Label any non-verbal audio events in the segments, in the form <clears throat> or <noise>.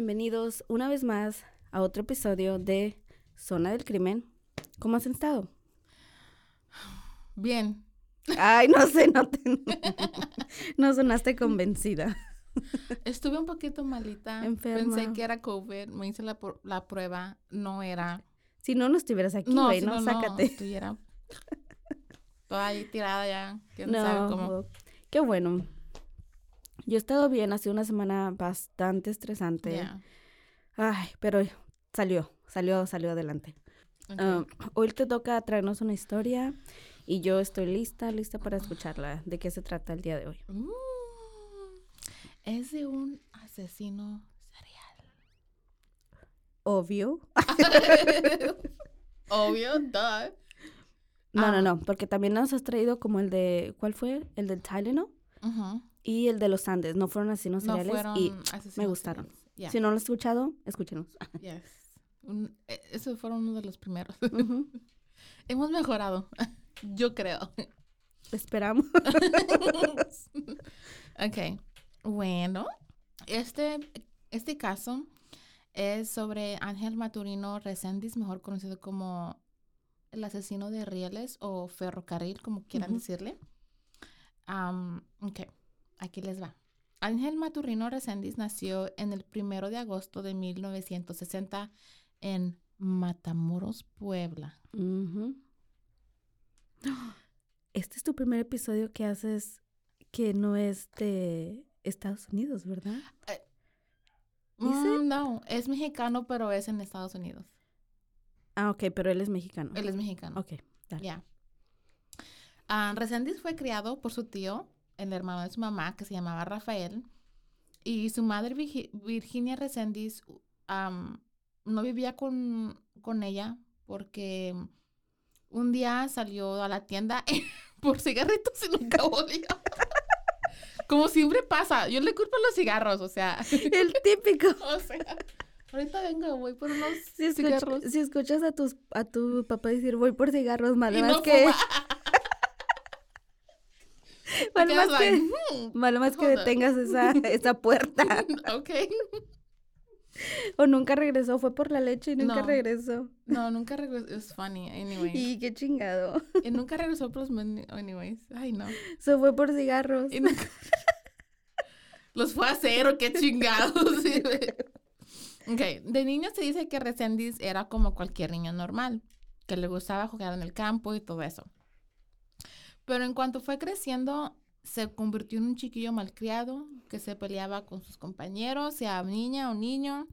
Bienvenidos una vez más a otro episodio de Zona del Crimen. ¿Cómo has estado? Bien. Ay, no sé, no te... <laughs> No sonaste convencida. Estuve un poquito malita. Enferma. Pensé que era COVID. Me hice la, la prueba. No era. Si no, no estuvieras aquí, no, güey, si no, no, sácate. estuviera toda ahí tirada ya. ¿Quién sabe cómo? No, qué bueno. Yo he estado bien, ha sido una semana bastante estresante. Ay, pero salió, salió, salió adelante. Ah, hoy te toca traernos una historia y yo estoy lista, lista para escucharla. ¿De qué se trata el día de hoy? Mm. es de un asesino serial. Obvio. <laughs> Obvio, duh. No, Ah. no, no, porque también nos has traído como el de, ¿cuál fue? El del Tylenol Ujú. Y el de los Andes. No fueron asesinos No seriales fueron y asesinos me gustaron. si no lo has escuchado, escúchenos. <laughs> Yes. Un- eh, esos fueron uno de los primeros. <laughs> Hemos mejorado, <laughs> yo creo. Esperamos. ok, bueno, este, este caso es sobre Ángel Maturino Reséndiz, mejor conocido como el asesino de rieles o ferrocarril, como quieran decirle. Am, ok, aquí les va. Ángel Maturino Reséndiz nació en el primero de agosto de 1960 en Matamoros, Puebla. Este es tu primer episodio que haces que no es de Estados Unidos, ¿verdad? ¿Dice? Mm, no, es mexicano, pero es en Estados Unidos. Ah, ok, pero él es mexicano. Él es mexicano. Ok, dale. Ya. Ah, Reséndiz fue criado por su tío, el hermano de su mamá, que se llamaba Rafael, y su madre Virgi- Virginia Reséndiz am, no vivía con, con ella porque un día salió a la tienda <laughs> por cigarritos y nunca volvió. Como siempre pasa, yo le culpo los cigarros, o sea, El típico. <laughs> o sea, ahorita vengo, voy por unos Si, escuch- cigarros. si escuchas a, tus, a tu papá decir voy por cigarros, más no que, fuma. <laughs> mal <laughs> Te más que, like, <laughs> "Hmm, mal más que hold up". detengas esa, esa puerta. <laughs> ok. O nunca regresó, fue por la leche y nunca No. regresó. No, nunca regresó. Es funny, anyway. Y, Y qué chingado. nunca regresó por los anyways. Ay, no. Se fue por cigarros. Y nunca- los fue a hacer o qué chingados. Ok, de niño se dice que Resendiz era como cualquier niño normal, que le gustaba jugar en el campo y todo eso. Pero en cuanto fue creciendo, se convirtió en un chiquillo malcriado que se peleaba con sus compañeros, sea niña o niño.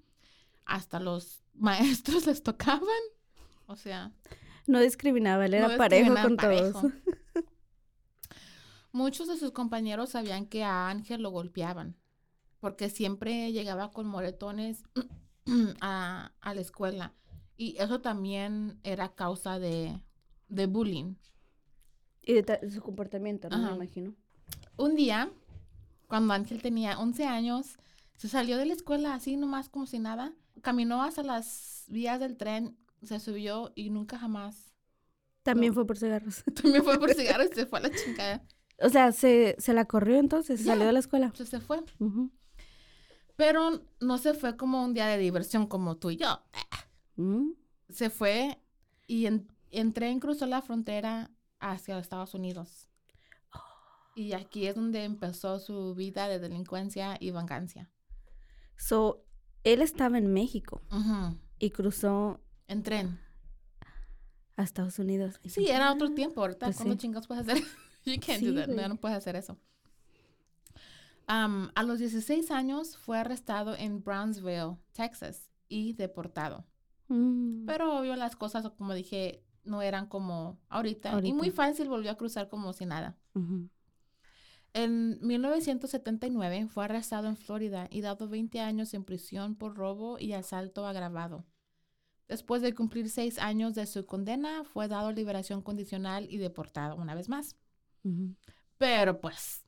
Hasta los <laughs> maestros les tocaban. O sea, No discriminaba, él era no parejo con parejo. todos. <laughs> Muchos de sus compañeros sabían que a Ángel lo golpeaban, porque siempre llegaba con moretones <clears throat> a, a la escuela. Y eso también era causa de, de bullying. Y de su comportamiento, ¿no? Me Ajá. imagino. Un día, cuando Ángel tenía 11 años, se salió de la escuela así nomás como si nada, caminó hasta las vías del tren, se subió y nunca jamás. También No. fue por cigarros. <laughs> También fue por <laughs> cigarros y se fue a la chingada. O sea, se, se la corrió entonces, se salió de la escuela. Entonces se fue. Pero no se fue como un día de diversión como tú y yo. Mm. Se fue y en- entré y cruzó la frontera hacia Estados Unidos. <gasps> Y aquí es donde empezó su vida de delincuencia y venganza. So, él estaba en México y cruzó En tren. a Estados Unidos. Sí, era otro "Ah". tiempo. Ahorita, pues ¿cuándo sí. chingados puedes hacer? <laughs> you can't Sí, do that. No, no puedes hacer eso. A los 16 años fue arrestado en Brownsville, Texas, y deportado. Mm. Pero obvio las cosas, como dije, no eran como ahorita. Y Ahorita. muy fácil volvió a cruzar como si nada. Ujú. En 1979 fue arrestado en Florida y dado 20 años en prisión por robo y asalto agravado. Después de cumplir seis años de su condena, fue dado liberación condicional y deportado una vez más. Ujú. Pero pues,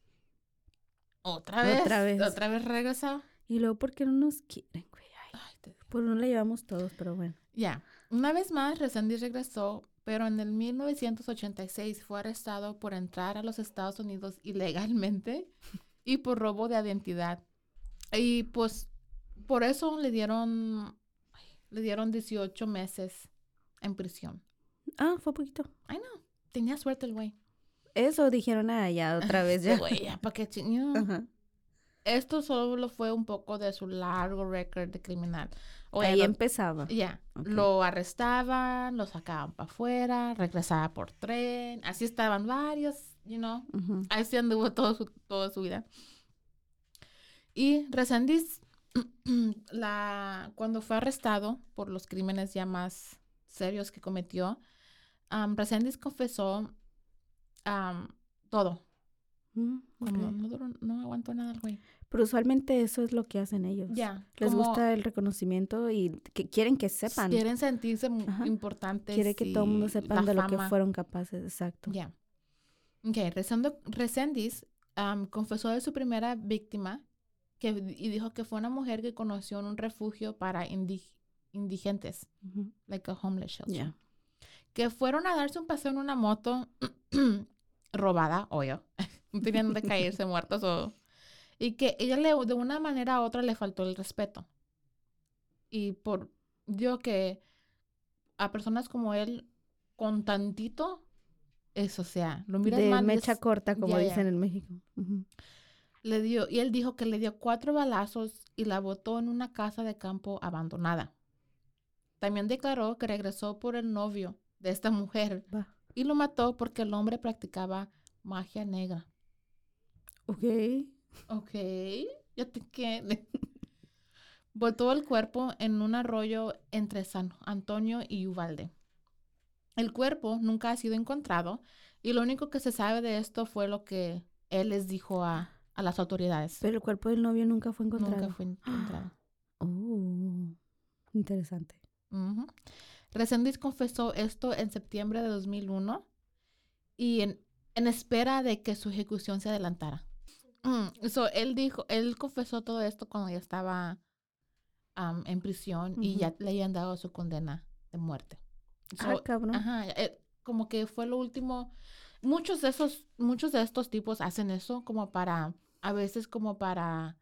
otra vez, Otra vez. otra vez regresó. Y luego, ¿por qué no nos quieren, güey? Ay, Ay, te- por uno le llevamos todos, pero bueno. Ya, una vez más, Resendiz regresó, pero en el 1986 fue arrestado por entrar a los Estados Unidos ilegalmente <laughs> y por robo de identidad. Y pues por eso le dieron, le dieron 18 meses en prisión. Ah, fue poquito. Ay, no, tenía suerte el güey. Eso dijeron allá otra <laughs> vez ya. Este güey, ya, ¿para qué ching- you know? Ajá. Esto solo fue un poco de su largo récord de criminal. Ahí lo- empezaba. Ya, Ok. lo arrestaban, lo sacaban para afuera, regresaba por tren, así estaban varios, you know, Ujú. así anduvo todo su, toda su vida. Y Resendiz, <clears throat> la, cuando fue arrestado por los crímenes ya más serios que cometió, um, confesó todo. Mm, Como no, aguantó nada el güey. Pero usualmente eso es lo que hacen ellos. Ya. Les gusta el reconocimiento y que quieren que sepan. Quieren sentirse Ajá. importantes. Quiere que todo el mundo la de lo que fueron capaces. Exacto. Ya. Ok, Resendo- Resendiz am, confesó de su primera víctima que, y dijo que fue una mujer que conoció en un refugio para indi- indigentes, like a homeless shelter, Ya. que fueron a darse un paseo en una moto <clears throat> robada, obvio, tenían donde caerse muertos o... Y que ella le, de una manera u otra le faltó el respeto. Y por, digo que a personas como él, con tantito, eso, o sea, lo miras De mal mecha es- corta, como ya, ya. dicen en México. Le dio, y él dijo que le dio cuatro balazos y la botó en una casa de campo abandonada. También declaró que regresó por el novio de esta mujer y lo mató porque el hombre practicaba magia negra. Ok. Ok, ya te quedé. <laughs> Botó el cuerpo en un arroyo entre San Antonio y Uvalde. El cuerpo nunca ha sido encontrado y lo único que se sabe de esto fue lo que él les dijo a, a las autoridades. Pero el cuerpo del novio nunca fue encontrado. Nunca fue <gasps> encontrado. Oh, interesante. Ujú. Resendiz confesó esto en septiembre de 2001 y en, en espera de que su ejecución se adelantara. Mm, so, él dijo, él confesó todo esto cuando ya estaba am, en prisión y ya le habían dado su condena de muerte. ah, So, cabrón. Ajá, eh, como que fue lo último. Muchos de esos, muchos de estos tipos hacen eso como para, a veces como para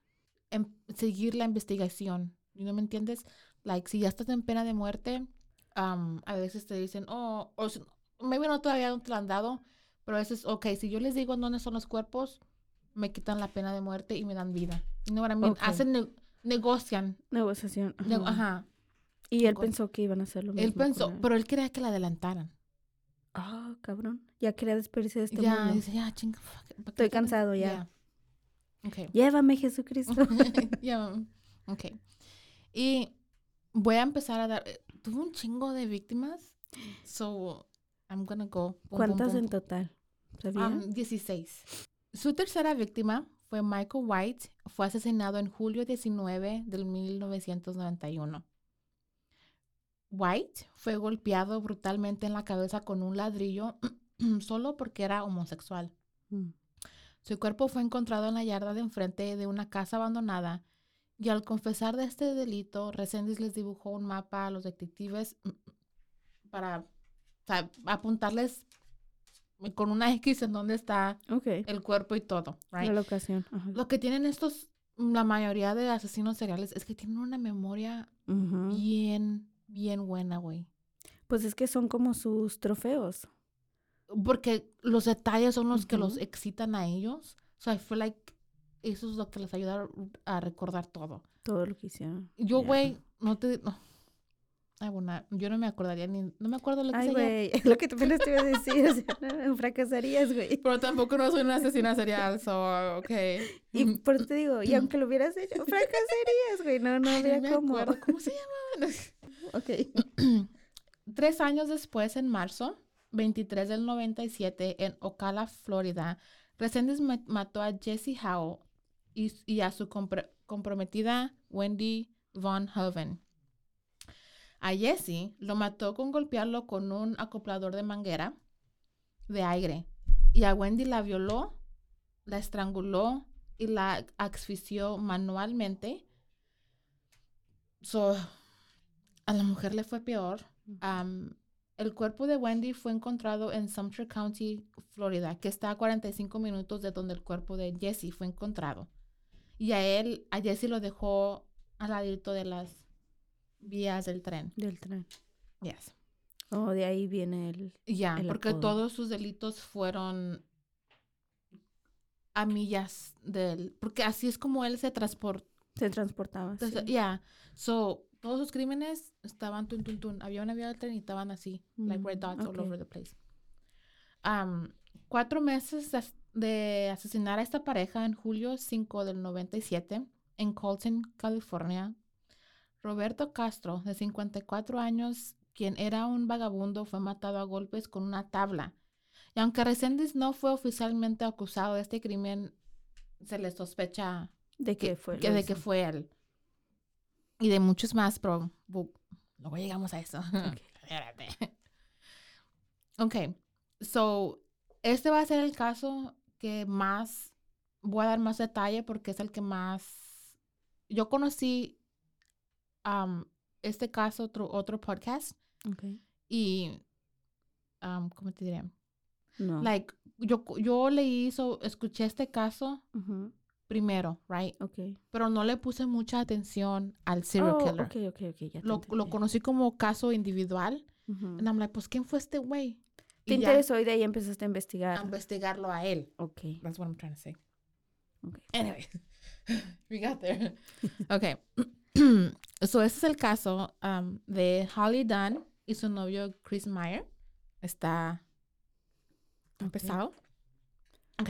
em- seguir la investigación. ¿No me entiendes? Like, si ya estás en pena de muerte, am, a veces te dicen, oh, o maybe no todavía no te lo han dado, pero a veces, ok, si yo les digo dónde son los cuerpos, me quitan la pena de muerte y me dan vida. I mean? Hacen, ne- negocian. Negociación. ne- ajá. ajá. Y él pensó que iban a hacer lo mismo. Él pensó, él. pero él quería que la adelantaran. Ah, cabrón. Ya quería despedirse de este ya, mundo. dice, ya, chinga. fuck it, ¿para qué Estoy quiero?" cansado ya. Ya. Ok. Llévame, Jesucristo. <laughs> Ya, Ok. Y voy a empezar a dar. eh, Tuve un chingo de víctimas. So, I'm gonna go. boom, ¿Cuántas boom, en total? Um, 16. Su tercera víctima fue Michael White. Fue asesinado en julio 19 del 1991. White fue golpeado brutalmente en la cabeza con un ladrillo <clears throat> solo porque era homosexual. Mm. Su cuerpo fue encontrado en la yarda de enfrente de una casa abandonada y al confesar de este delito, Resendiz les dibujó un mapa a los detectives <clears throat> para o sea, apuntarles con una X en dónde está el cuerpo y todo, La locación. Ajá. Lo que tienen estos, la mayoría de asesinos seriales es que tienen una memoria bien, bien buena, güey. Pues es que son como sus trofeos. porque los detalles son los que los excitan a ellos. So I feel like eso es lo que les ayuda a recordar todo. Todo lo que hicieron. Yo, güey, no te... No. Ay, bueno, yo no me acordaría ni... No me acuerdo lo que Ay, güey, <laughs> lo que apenas te iba a decir, o sea, no, fracasarías, güey. Pero tampoco no soy una asesina serial, so, ok. Y por eso te digo, y aunque lo hubieras hecho, <laughs> fracasarías, güey, no, no habría me cómo. acuerdo. ¿Cómo se llama? Ok. <clears throat> Tres años después, en marzo 23 del 97, en Ocala, Florida, Resendiz ma- mató a Jesse Howe y, y a su comprometida Wendy Von Hoven. A Jesse lo mató con golpearlo con un acoplador de manguera de aire. Y a Wendy la violó, la estranguló y la asfixió manualmente. So, a la mujer le fue peor. Am, el cuerpo de Wendy fue encontrado en Sumter County, Florida, que está a 45 minutos de donde el cuerpo de Jesse fue encontrado. Y a él, a Jesse lo dejó al ladito de las vías del tren. Del tren. Yes. Oh, de ahí viene el... Ya, porque apodo. todos sus delitos fueron a millas del... Porque así es como él se transportó. Se transportaba. Entonces, sí. Ya, so, todos sus crímenes estaban tun, tun, tun. Había una vía del tren y estaban así, like red Mm, dots all ok. over the place. Am, cuatro meses de asesinar a esta pareja en julio 5 del 97 en Colton, California. Roberto Castro, de 54 años, quien era un vagabundo, fue matado a golpes con una tabla. Y aunque Resendiz no fue oficialmente acusado de este crimen, se le sospecha ¿De que, fue? que de que fue él. Y de muchos más, pero luego llegamos a eso. <laughs> Espérate. ok, so, este va a ser el caso que más, voy a dar más detalle porque es el que más, yo conocí um, este caso, otro, otro podcast, y, um, ¿cómo te diré? No. Like, yo, yo leí, so, escuché este caso primero, right? Ok. pero no le puse mucha atención al serial Oh, killer. ok, ok, ok, ya te Lo, lo conocí como caso individual. Ujú. Y I'm like, pues, ¿quién fue este güey? Te Y interesó y de ahí empezaste a a investigar. investigarlo a él. Ok. That's what I'm trying to say. ok. Anyway, <laughs> we got there. <laughs> Okay. <clears throat> so, ese es el caso um, de Holly Dunn y su novio Chris Meyer. Está Ok. pesado. Ok.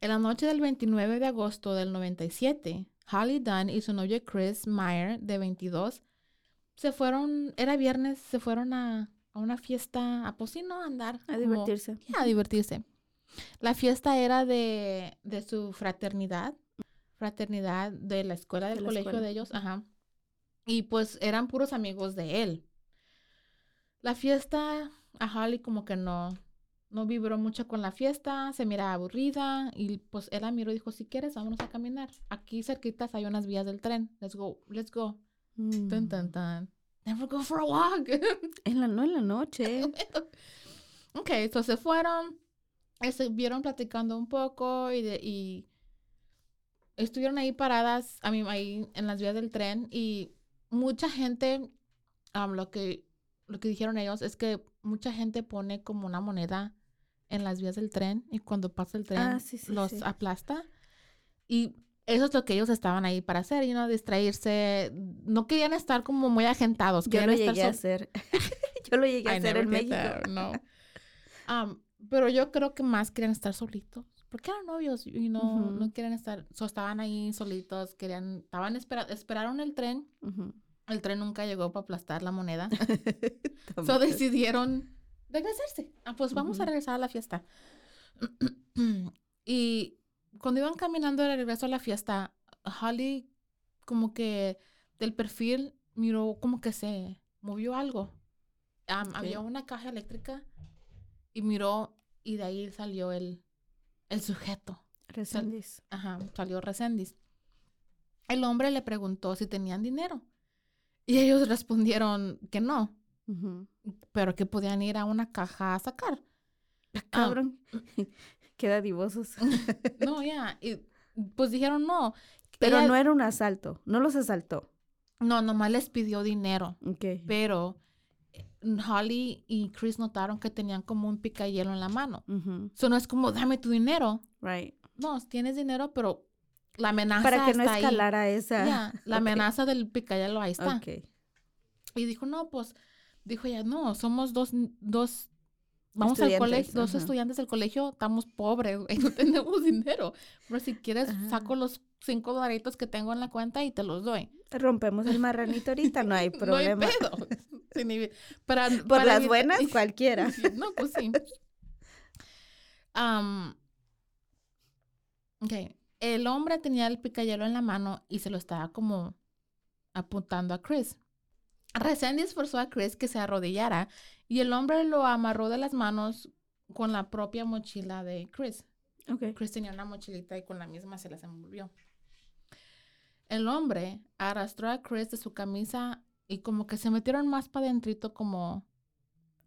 En la noche del 29 de agosto del 97, Holly Dunn y su novio Chris Meyer, de 22, se fueron, era viernes, se fueron a, a una fiesta, a pues sí, no, a andar. A como- divertirse. a divertirse. La fiesta era de, de su fraternidad, fraternidad de la escuela, del la colegio escuela. de ellos, ajá. Y pues eran puros amigos de él. La fiesta, a Holly como que no, no vibró mucho con la fiesta, se miraba aburrida y pues él la miró y dijo, si quieres, vámonos a caminar. Aquí cerquitas hay unas vías del tren. Let's go, let's go. Tan, Mm. tan, tan. Never go for a walk. <laughs> En la, no en la noche. ok, entonces se fueron, estuvieron platicando un poco y, de- y estuvieron ahí paradas, a mí ahí en las vías del tren y mucha gente, am, lo que lo que dijeron ellos es que mucha gente pone como una moneda en las vías del tren y cuando pasa el tren Ah, sí, sí, los sí. aplasta y eso es lo que ellos estaban ahí para hacer, y no distraerse, no querían estar como muy agentados, Yo lo estar llegué a hacer. <laughs> <laughs> Yo lo llegué a hacer en México. no. <laughs> Um, pero yo creo que más querían estar solitos. Porque eran novios y no, Ujú. no quieren estar. So, estaban ahí solitos, querían, estaban espera, esperaron el tren. El tren nunca llegó para aplastar la moneda. <laughs> so decidieron regresarse. Ah, pues vamos a regresar a la fiesta. <clears throat> y cuando iban caminando de regreso a la fiesta, Holly como que del perfil miró como que se movió algo. Había una caja eléctrica y miró y de ahí salió el, el sujeto. Resendiz. Ajá, salió Resendiz. El hombre le preguntó si tenían dinero y ellos respondieron que no, pero que podían ir a una caja a sacar. Ah. Cabrón. <laughs> Queda divosos. <laughs> No, ya, y pues dijeron no. Pero Ella- no era un asalto. No los asaltó. no, nomás les pidió dinero, Ok. pero Holly y Chris notaron que tenían como un picayelo en la mano. Eso no es como, dame tu dinero. Right. No, tienes dinero, pero la amenaza Para que no ahí. escalara esa. La <laughs> amenaza del picayelo ahí está. Y dijo, no, pues, dijo ella, no, somos dos, dos, vamos al Estudiantes, colegio, dos ajá. estudiantes del colegio, estamos pobres, güey, <laughs> no tenemos dinero. Pero si quieres, Ajá. saco los cinco dolaritos que tengo en la cuenta y te los doy. Rompemos el marranito ahorita, no hay problema. <laughs> No hay pedo. Ni- para, Por para las evitar- buenas, <laughs> cualquiera. Sí, No, pues sí. Ok. El hombre tenía el picayelo en la mano y se lo estaba como apuntando a Chris. Recién esforzó a Chris que se arrodillara y el hombre lo amarró de las manos con la propia mochila de Chris. Ok. Chris tenía una mochilita y con la misma se las envolvió. El hombre arrastró a Chris de su camisa y como que se metieron más para adentrito como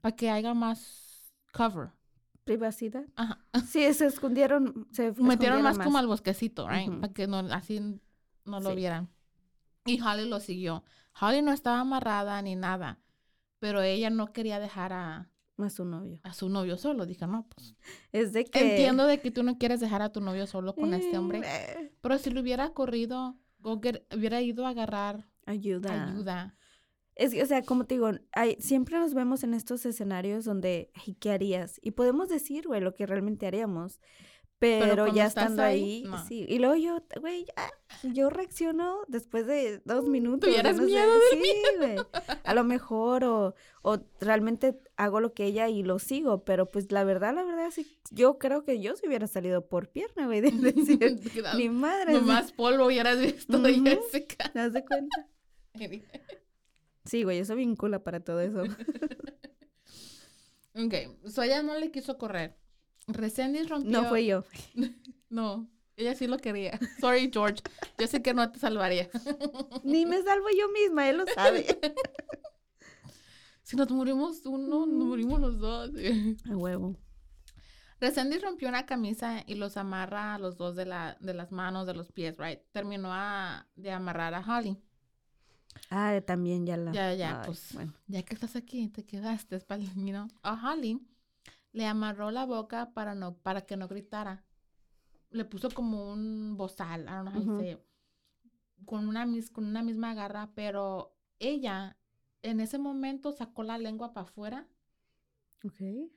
para que haya más cover. Privacidad. Ajá. Sí, se escondieron. Se Metieron más, como al bosquecito, right? Para que no, así no lo Sí. vieran. Y Holly lo siguió. Holly no estaba amarrada ni nada, pero ella no quería dejar a, Más su novio. a su novio solo. Dije, no, pues Es de que. entiendo de que tú no quieres dejar a tu novio solo con este hombre. Eh, Pero si le hubiera corrido, go get- hubiera ido a agarrar Ayuda. ayuda. Es que, o sea, como te digo, hay, siempre nos vemos en estos escenarios donde, ay, ¿qué harías? Y podemos decir, güey, lo que realmente haríamos. Pero, ya estando ahí, ahí, no. sí. Y luego yo, güey, ya, yo reacciono después de dos minutos. Tuvieras yo no sé, miedo de Sí, güey. A lo mejor, o, o realmente hago lo que ella y lo sigo. Pero pues la verdad, la verdad, sí, yo creo que yo se hubiera salido por pierna, güey, de <laughs> decir, <laughs> mi madre. Nomás polvo hubieras visto de Ujú. Jessica. ¿Te das de cuenta? <laughs> Sí, güey, eso vincula para todo eso. <laughs> ok, so ella no le quiso correr. Resendiz rompió. No fue yo. <laughs> No, ella sí lo quería. <laughs> Sorry, George. Yo sé que no te salvaría. Ni me salvo yo misma, él lo sabe. si nos morimos uno, nos morimos los dos. A huevo. Resendiz rompió una camisa y los amarra a los dos de, la, de las manos, de los pies, right? Terminó a- de amarrar a Holly. Ah, también ya la. Ya, ya, Ay, pues bueno. ya que estás aquí, te quedaste, para you know. A Holly le amarró la boca para, no, para que no gritara. Le puso como un bozal, I don't know how say con una, mis- con una misma garra, pero ella en ese momento sacó la lengua para afuera Ok.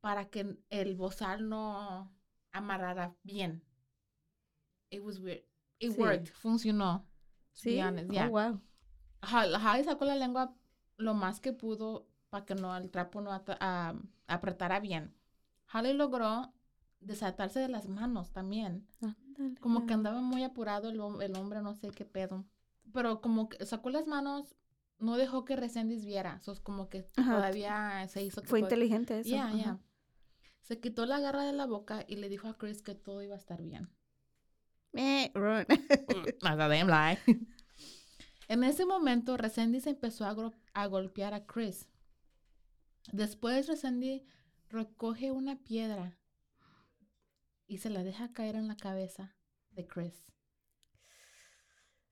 para que el bozal no amarrara bien. It was weird. It Sí. worked, funcionó. Sí. Oh, yeah. wow. Holly sacó la lengua lo más que pudo para que no el trapo no apretara bien. Holly logró desatarse de las manos también. Como que andaba muy apurado el, el hombre, no sé qué pedo. Pero como que sacó las manos, no dejó que Resendiz viera. So, como que Ajá. todavía se hizo que Fue inteligente eso. Ajá. ya. Se quitó la garra de la boca y le dijo a Chris que todo iba a estar bien. Eh, run. <laughs> That's a damn lie. En ese momento, Resendiz empezó a, golpear a Chris. Después, Resendiz recoge una piedra y se la deja caer en la cabeza de Chris.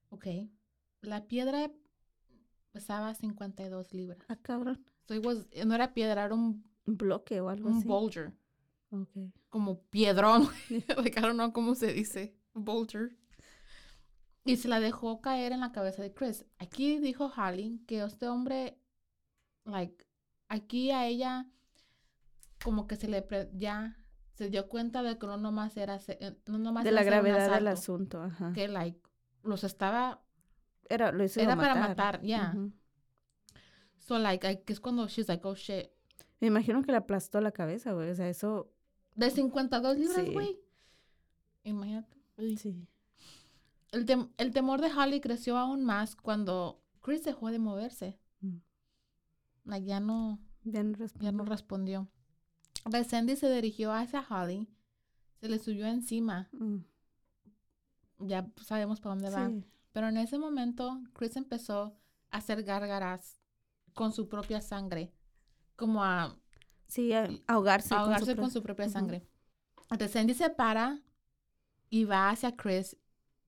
Ok. La piedra pesaba 52 libras. Ah, cabrón. So it was- no era piedra, era un, Un bloque o algo un así. boulder. Ok. como piedrón. <laughs> like, I don't know cómo se dice. Boulder. Y se la dejó caer en la cabeza de Chris. Aquí dijo Holly que este hombre, like, aquí a ella, como que se le, pre- ya, se dio cuenta de que no nomás era, eh, no nomás De la gravedad del asunto, ajá. Que, like, los estaba, Era, lo hizo era matar. para matar, ya. Ujú. So, like, I- que es cuando she's like, oh, shit. Me imagino que le aplastó la cabeza, güey. O sea, eso. De 52 libras, Sí. güey. Imagínate. Uy. Sí. El, tem- el temor de Holly creció aún más cuando Chris dejó de moverse. Mm. Like, ya no, Ya no ya respondió. no respondió. Resendy se dirigió hacia Holly, se le subió encima. Mm, Ya sabemos para dónde va. sí. Pero en ese momento, Chris empezó a hacer gárgaras con su propia sangre, como a Sí, a- ahogarse. con su propia sangre. Resendy se para y va hacia Chris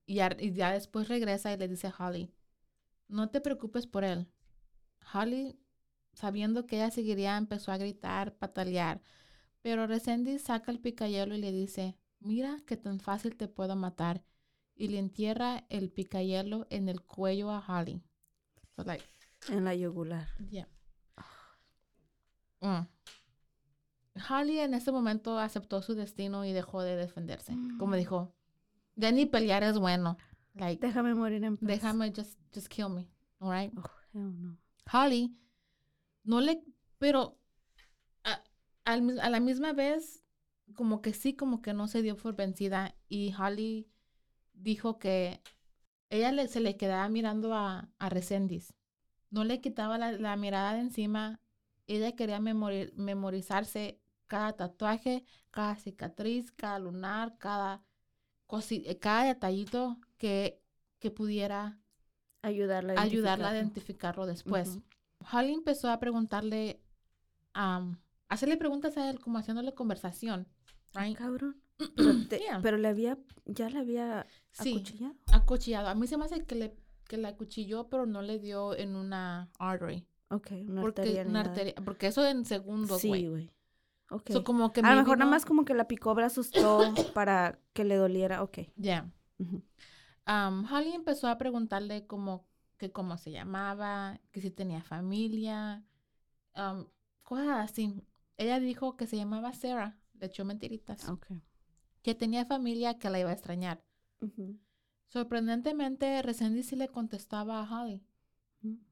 y ya, y ya después regresa y le dice a Holly, no te preocupes por él. Holly sabiendo que ella seguiría, empezó a gritar, patalear. Pero Resendiz saca el picayelo y le dice, mira que tan fácil te puedo matar. Y le entierra el picayelo en el cuello a Holly. So, like, En la yugular. yeah. Mm. Holly en ese momento aceptó su destino y dejó de defenderse. Como Mm. dijo, ya ni pelear es bueno. Like, Déjame morir en paz. déjame, just, just kill me. All right? Oh, hell no. Holly no le, pero a, a la misma vez, como que sí, como que no se dio por vencida. Y Holly dijo que ella le- se le quedaba mirando a, a. No le quitaba la, la mirada de encima. Ella quería memori- memorizarse cada tatuaje, cada cicatriz, cada lunar, cada, eh, cada detallito que, que pudiera Ayudarla a ayudarla a identificarlo. después. Ujú. Holly empezó a preguntarle, am, hacerle preguntas a él, como haciéndole conversación. Right? Cabrón. <clears throat> Pero, te- Yeah. pero le había, ya le había Sí, acuchillado. acuchillado. A mí se me hace que le, que la acuchilló, pero no le dio en una artery. Ok, una Porque, arteria. una arteria- porque eso en segundos, Sí, güey. So, como que a lo mejor nada más como que la picó, la asustó <coughs> para que le doliera. Ok. Yeah. Ujú. Am, Holly empezó a preguntarle como que cómo se llamaba, que si tenía familia, am, cosas así. Ella dijo que se llamaba Sarah, le echó mentiritas, Ok. que tenía familia que la iba a extrañar. Sorprendentemente, Resendiz sí le contestaba a Holly.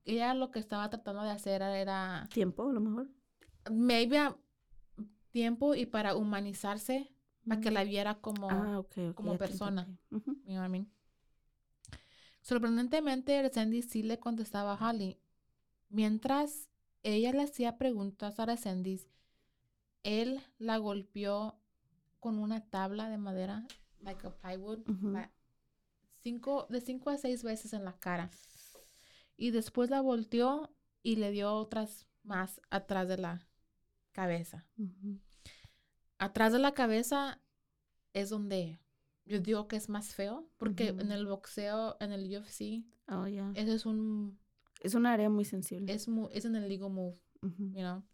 Ella lo que estaba tratando de hacer era Tiempo, a lo mejor. maybe tiempo y para humanizarse, para que la viera como, Ah, como persona. entendí. Ujú. you know what I mean? Sorprendentemente, Resendiz sí le contestaba a Holly. Mientras ella le hacía preguntas a Resendiz, él la golpeó con una tabla de madera, like a plywood, cinco, de cinco a seis veces en la cara. Y después la volteó y le dio otras más atrás de la cabeza. Atrás de la cabeza es donde yo digo que es más feo, porque en el boxeo, en el UFC, Oh, eso es un, Es un área muy sensible. es, mu- es en el legal move, you know.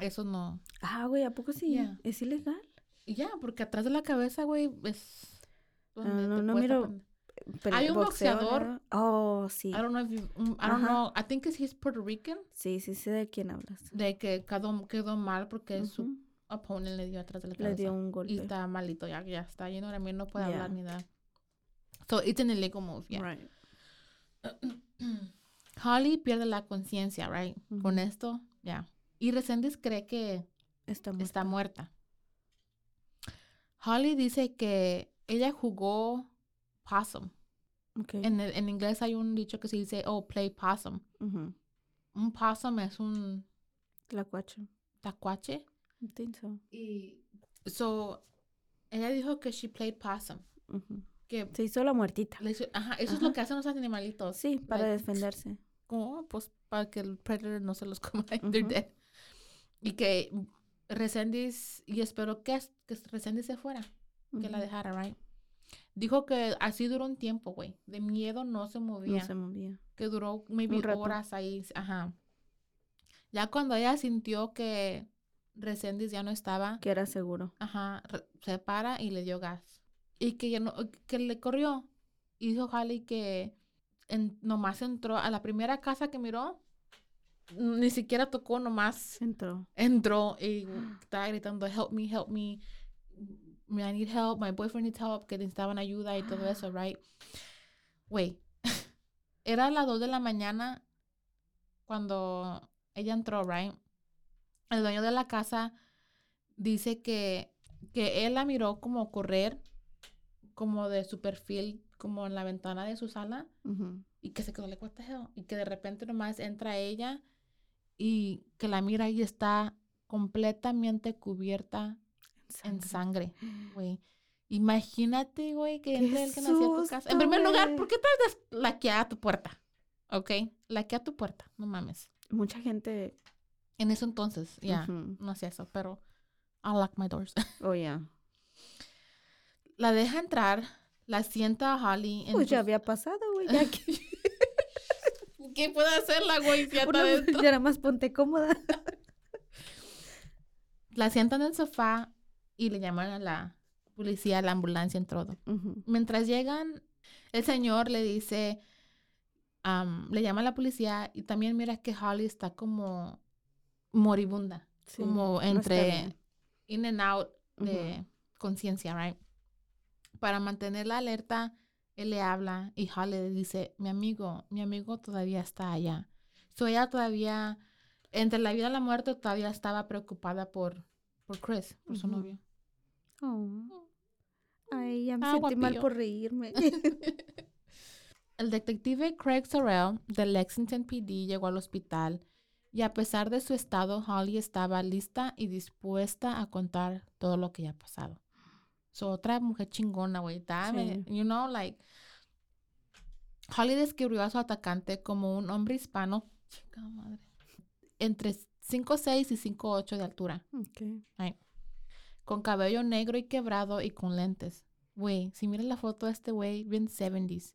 Eso no. Ah, güey, ¿a poco sí? Yeah. ¿Es ilegal? Ya, porque atrás de la cabeza, güey, es donde Ah, no, no puedes miro aprender. Hay un boxeador. Oh, sí. I don't know if you, um, I don't Ajá. know, I think he's Puerto Rican, Sí, sí sé de quién hablas. de que quedó, quedó mal porque su Ujú. opponent le dio atrás de la cabeza. Le dio un Y golpe. está malito, ya, ya está lleno de mí, no puede Yeah. hablar ni nada. So, it's an illegal move, yeah. Right. <clears throat> Holly pierde la conciencia, right? Con Ujú. esto, ya. Y Resendiz cree que Está muerta. está muerta. Holly dice que ella jugó possum. Ok. En, el- en inglés hay un dicho que se dice, oh, play possum. Un possum es un Tlacuache. tacuache. I think so. Y so, ella dijo que she played possum. Que Se hizo la muertita. hizo- ajá, eso es lo que hacen los animalitos. Sí, para like, defenderse. como pues para que el predator no se los coma they're Ujú. dead. y que Resendiz y espero que, que Resendiz se fuera que la dejara right dijo que así duró un tiempo güey de miedo no se movía No se movía. que duró maybe horas ahí ajá ya cuando ella sintió que Resendiz ya no estaba Que era seguro. ajá se para y le dio gas y que ya no que le corrió y dijo Holly que en, nomás entró a la primera casa que miró ni siquiera tocó nomás Entró. entró y <gasps> estaba gritando help me help me I need help my boyfriend needs help que necesitaban ayuda y todo eso <gasps> right Güey, <laughs> era las 2 de la mañana cuando ella entró right el dueño de la casa dice que que él la miró como correr como de su perfil como en la ventana de su sala Ujú. y que se quedó the hell? Y que de repente nomás entra ella y que la mira y está completamente cubierta en sangre, güey. Imagínate, güey, que ¡Qué entre el que nació a tu casa. En primer lugar! ¿por qué traes laqueada a tu puerta? ¿Ok? Laquea a tu puerta, no mames. Mucha gente. En eso entonces, ya, Ujú. no hacía eso, pero I lock my doors. <laughs> Oh, ya. la deja entrar, la sienta a Holly en Pues ya sus- había pasado, güey. Ya que. <laughs> ¿Qué puede hacer la güey ya <laughs> está ya nada más ponte cómoda. La sientan en el sofá y le llaman a la policía, a la ambulancia en todo. Mientras llegan, el señor le dice, le llama a la policía y también mira que Holly está como moribunda, Sí, como entre in and out de conciencia, right? Para mantenerla alerta, él le habla y Holly le dice, mi amigo, mi amigo todavía está allá. So ella todavía, entre la vida y la muerte, todavía estaba preocupada por, por Chris, por su novio. Oh. Ay, ya me Ah, sentí mal por reírme. <laughs> El detective Craig Sorrell de Lexington PD llegó al hospital y a pesar de su estado, Holly estaba lista y dispuesta a contar todo lo que había pasado. So, otra mujer chingona, güey. Dame, You know, like. Holly describió a su atacante como un hombre hispano. Chingada madre. Entre 5'6 y 5'8 de altura. Ok. Con cabello negro y quebrado y con lentes. Güey, si miras la foto de este güey, bien 70s.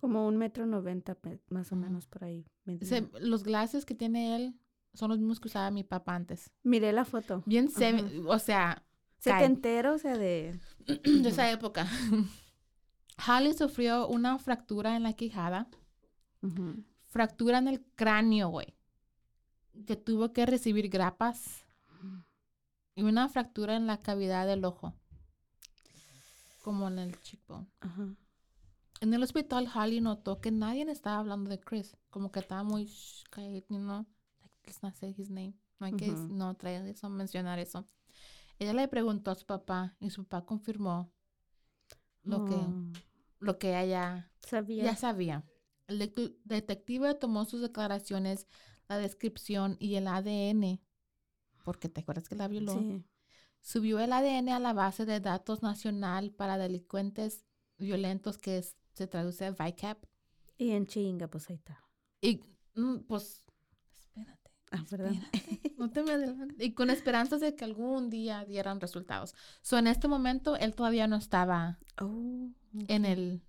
Como un metro noventa, más o menos por ahí. Se- los glasses que tiene él son los mismos que usaba mi papá antes. Miré la foto. Bien, se- o sea. Setentero, o sea, de... <clears throat> de esa época. <laughs> Holly sufrió una fractura en la quijada, fractura en el cráneo, güey, que tuvo que recibir grapas y una fractura en la cavidad del ojo, como en el cheekbone. Ajá. En el hospital, Holly notó que nadie estaba hablando de Chris, como que estaba muy calladito, you know, like, let's not say his name. No hay que Ujú. no traer eso, mencionar eso. Ella le preguntó a su papá y su papá confirmó lo que Oh, lo que ella Sabía. ya sabía. El detec- detective tomó sus declaraciones, la descripción y el ADN, porque te acuerdas que la violó. Sí. Subió el ADN a la base de datos nacional para delincuentes violentos que es- se traduce VICAP. Y en chinga, pues ahí está. Y mm, pues, espérate. Ah, perdón. espérate, <laughs> No te me adelantes. Y con esperanzas de que algún día dieran resultados. So, en este momento, él todavía no estaba Oh, en el,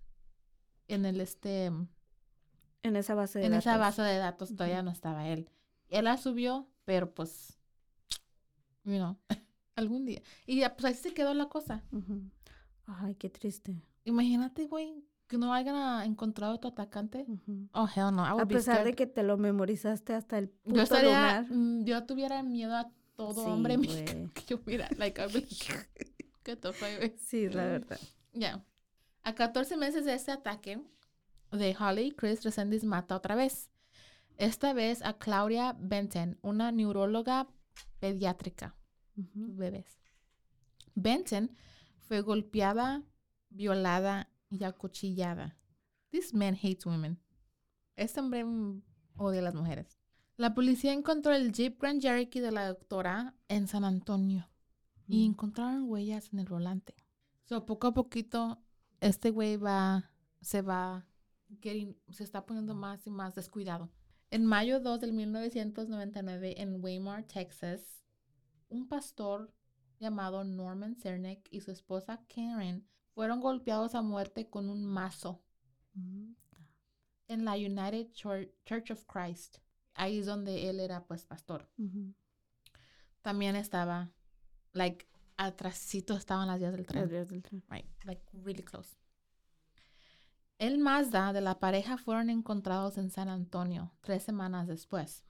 en el, este, en esa base de en esa datos. base de datos todavía Ujú. no estaba él. Él la subió, pero pues, you know, <laughs> algún día. Y ya, pues ahí se quedó la cosa. Ujú. Ay, qué triste. Imagínate, güey, que no hayan ah, encontrado a tu atacante. Ujú. Oh, hell no, I would A be pesar de que te lo memorizaste hasta el puto yo estaría, lunar. mm, yo tuviera miedo a todo Sí, hombre <laughs> güey. mexicano que yo mira, like, get the fuck away. Sí, la verdad. Ya. A 14 meses de este ataque de Holly, Chris Resendiz mata otra vez. Esta vez a Claudia Benton, una neuróloga pediátrica. Ujú. Bebés. Benton fue golpeada, violada y acuchillada. This man hates women. Este hombre odia a las mujeres. La policía encontró el Jeep Grand Cherokee de la doctora en San Antonio y encontraron huellas en el volante. So, poco a poquito, este güey va, se va, getting- se está poniendo más y más descuidado. En mayo 2 del 1999, en Waymar, Texas, un pastor llamado Norman Cernick y su esposa Karen fueron golpeados a muerte con un mazo Mm. en la United Chur- Church of Christ. Ahí es donde él era pues pastor. También estaba, like, atrásito estaban las vías del Las tren. vías del tren. Right, like really close. El Mazda de la pareja fueron encontrados en San Antonio tres semanas después.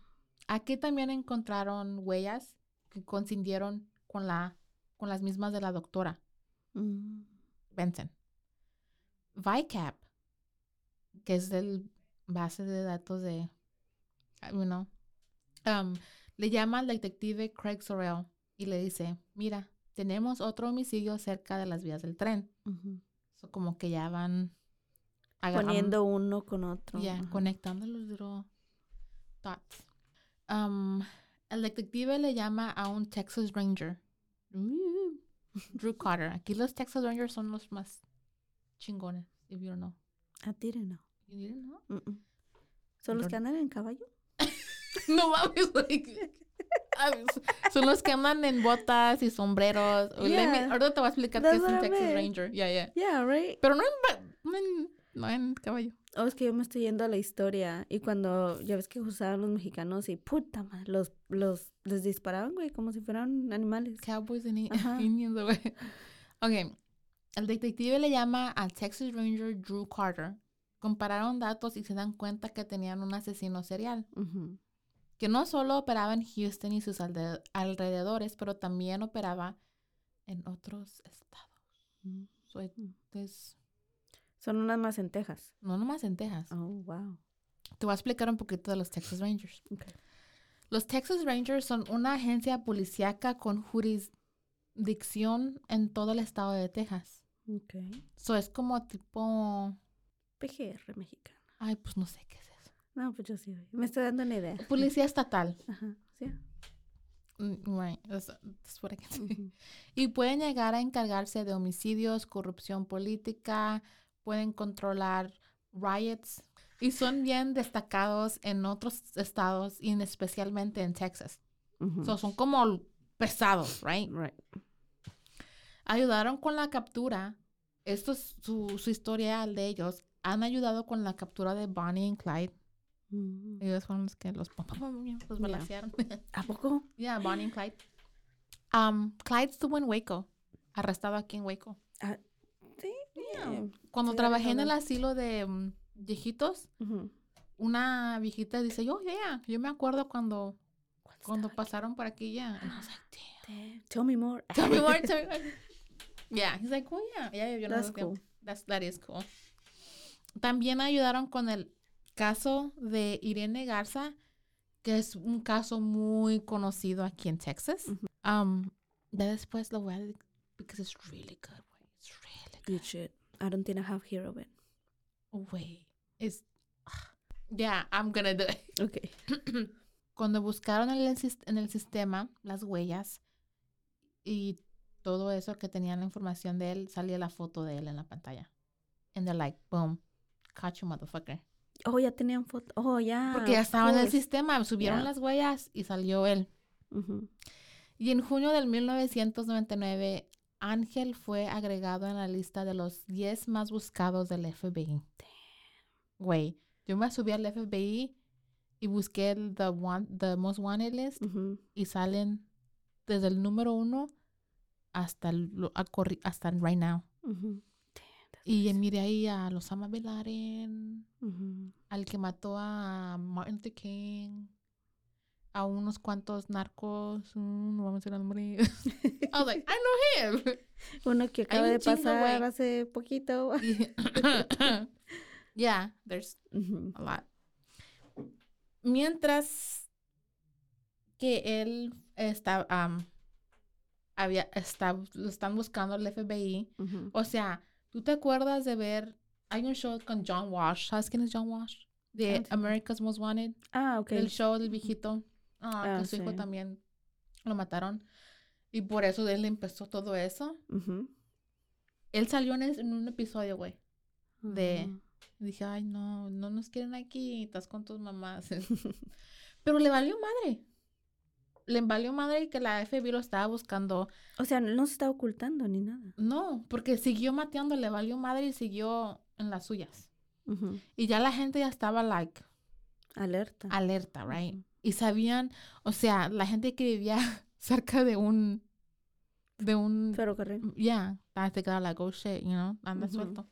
Aquí también encontraron huellas que coincidieron con, la, con las mismas de la doctora Mm. Benson. VICAP, que es del base de datos de, you know, um, le llama al detective Craig Sorrell y le dice, mira, tenemos otro homicidio cerca de las vías del tren. So, como que ya van Poniendo uno con otro. ya, Ajá. conectando los little dots. Um, el detective le llama a un Texas Ranger. <laughs> Drew Carter. Aquí los Texas Rangers son los más chingones, if you don't know. A tire no. You didn't know? Mm, mm. ¿Son los que andan en caballo? <laughs> No mames. <laughs> Ay, Son los que andan en botas y sombreros. Let me- Yeah. ahorita te voy a explicar qué es un I Texas. Ranger. Yeah, yeah. Yeah, right. Pero no en, no en no en caballo. Oh, es que yo me estoy yendo a la historia. Y cuando ya ves que usaban los mexicanos y puta madre, los, los les disparaban, güey, como si fueran animales. Cowboys and. <laughs> Indians, güey. Ok. El detective le llama al Texas Ranger Drew Carter. Compararon datos y se dan cuenta que tenían un asesino serial. Que no solo operaba en Houston y sus alrededores, pero también operaba en otros estados. Mm. So it is- Son unas más en Texas. no nomás en Texas. Oh, wow. Te voy a explicar un poquito de los Texas Rangers. Los Texas Rangers son una agencia policíaca con jurisdicción en todo el estado de Texas. Ok. So es como tipo. PGR mexicano. Ay, pues no sé qué es eso. No, pues yo sí. Me estoy dando una idea. Policía estatal. Ajá. Sí. Mm, Right. That's, that's what I can say. Y pueden llegar a encargarse de homicidios, corrupción política, pueden controlar riots y son bien destacados en otros estados y en- especialmente en Texas. Ujú. So son como pesados, right? Right. Ayudaron con la captura. Esto es su, su historial de ellos. Han ayudado con la captura de Bonnie y Clyde. Mm. Ellos fueron los que los, <laughs> los Ya. balacearon. ¿A poco? yeah, Bonnie y Clyde. Um, Clyde estuvo en Waco. Arrestado aquí en Waco. Ah, Cuando Sí, trabajé en el asilo de mm, viejitos, ujú. una viejita dice, yo, yeah, yo me acuerdo cuando, ¿Cuándo cuando pasaron por aquí, ya. And I was like, damn. Tell me more. <laughs> Tell me more, tell me more. <laughs> Yeah, he's like, oh yeah, yeah, yo no That's tengo. cool. That's, that is cool. También ayudaron con el caso de Irene Garza, que es un caso muy conocido aquí en Texas. Ujú. Um, ya después lo voy a because it's really good. It's really You good. should. I don't think I have heard of it. Güey, it's yeah, I'm gonna do it. Okay. <clears throat> Cuando buscaron en el, en el sistema las huellas y todo eso que tenían la información de él, salía la foto de él en la pantalla. And they're like, boom, catch you, motherfucker. Oh, ya tenían foto. Oh, ya. Porque ya estaba en el sistema, subieron Yeah. las huellas y salió él. Ujú. Y en junio del 1999, Ángel fue agregado en la lista de los 10 más buscados del FBI. Güey, yo me subí al FBI y busqué el the, want- the Most Wanted list y salen desde el número uno hasta el, a hasta el right now. Y miré ahí a los Bin Laden, al que mató a Martin Luther King, a unos cuantos narcos, mm, no vamos a decir el nombre. <laughs> I was like, I know him. Uno que acaba de pasar hace poquito. <laughs> Yeah, there's a lot. Mientras que él está, um, había, está, lo están buscando el FBI. O sea, ¿tú te acuerdas de ver? Hay un show con John Walsh. ¿Sabes quién es John Walsh? De Ah. America's Most Wanted. Ah, ok. El show del viejito. Ah, Ah, que su hijo también lo mataron. Y por eso él empezó todo eso. Él salió en, un episodio, güey. de- Ujú. Dije, ay, no, no nos quieren aquí, estás con tus mamás. <laughs> Pero le valió madre. Le valió madre que la FBI lo estaba buscando. O sea, no se está ocultando ni nada. No, porque siguió mateando, le valió madre y siguió en las suyas. Y ya la gente ya estaba, like, Alerta. alerta, right? Y sabían, o sea, la gente que vivía <laughs> cerca de un, de un, Ferrocarril. yeah, yeah, te queda like, oh shit, you know, anda Ujú. suelto.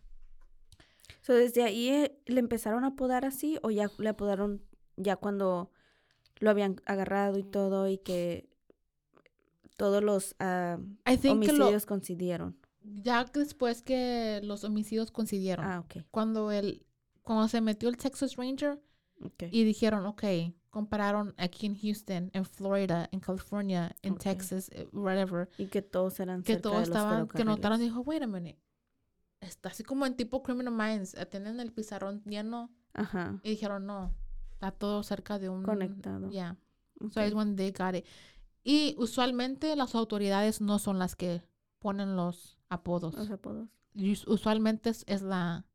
So, ¿Desde ahí eh, le empezaron a apodar así o ya le apodaron ya cuando lo habían agarrado y todo y que todos los lo, homicidios coincidieron? ya después que los homicidios coincidieron, Ah, ok. cuando el, cuando se metió el Texas Ranger okay. y dijeron, ok, compararon aquí en Houston, en Florida, en California, en Ok. Texas, eh, whatever, Y que todos eran que cerca todos de los estaban, que notaron, dijo, wait a minute, está así como en tipo Criminal Minds, tienen el pizarrón lleno Ajá. y dijeron, no, está todo cerca de un... Conectado. Yeah, ok. so es when they got it. Y usualmente las autoridades no son las que ponen los apodos. Los apodos. Usualmente es, es la,